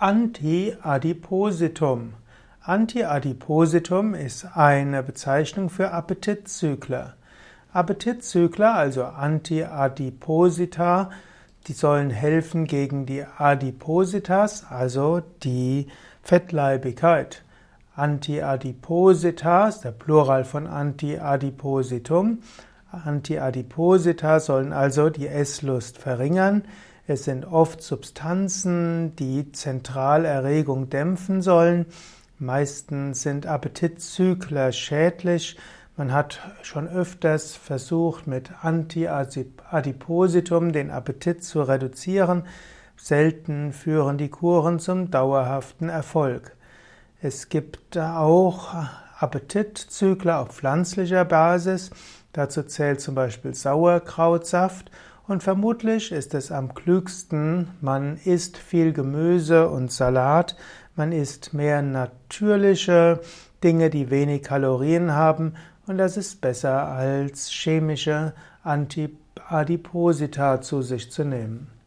Antiadipositum. Antiadipositum ist eine Bezeichnung für Appetitzügler. Appetitzügler, also Antiadiposita, die sollen helfen gegen die Adipositas, also die Fettleibigkeit. Antiadipositas, der Plural von Antiadipositum. Antiadiposita sollen also die Esslust verringern. Es sind oft Substanzen, die Zentralerregung dämpfen sollen. Meistens sind Appetitzykler schädlich. Man hat schon öfters versucht, mit Antiadipositum den Appetit zu reduzieren. Selten führen die Kuren zum dauerhaften Erfolg. Es gibt auch Appetitzykler auf pflanzlicher Basis. Dazu zählt zum Beispiel Sauerkrautsaft und vermutlich ist es am klügsten, man isst viel Gemüse und Salat, man isst mehr natürliche Dinge, die wenig Kalorien haben und das ist besser als chemische Antiadiposita zu sich zu nehmen.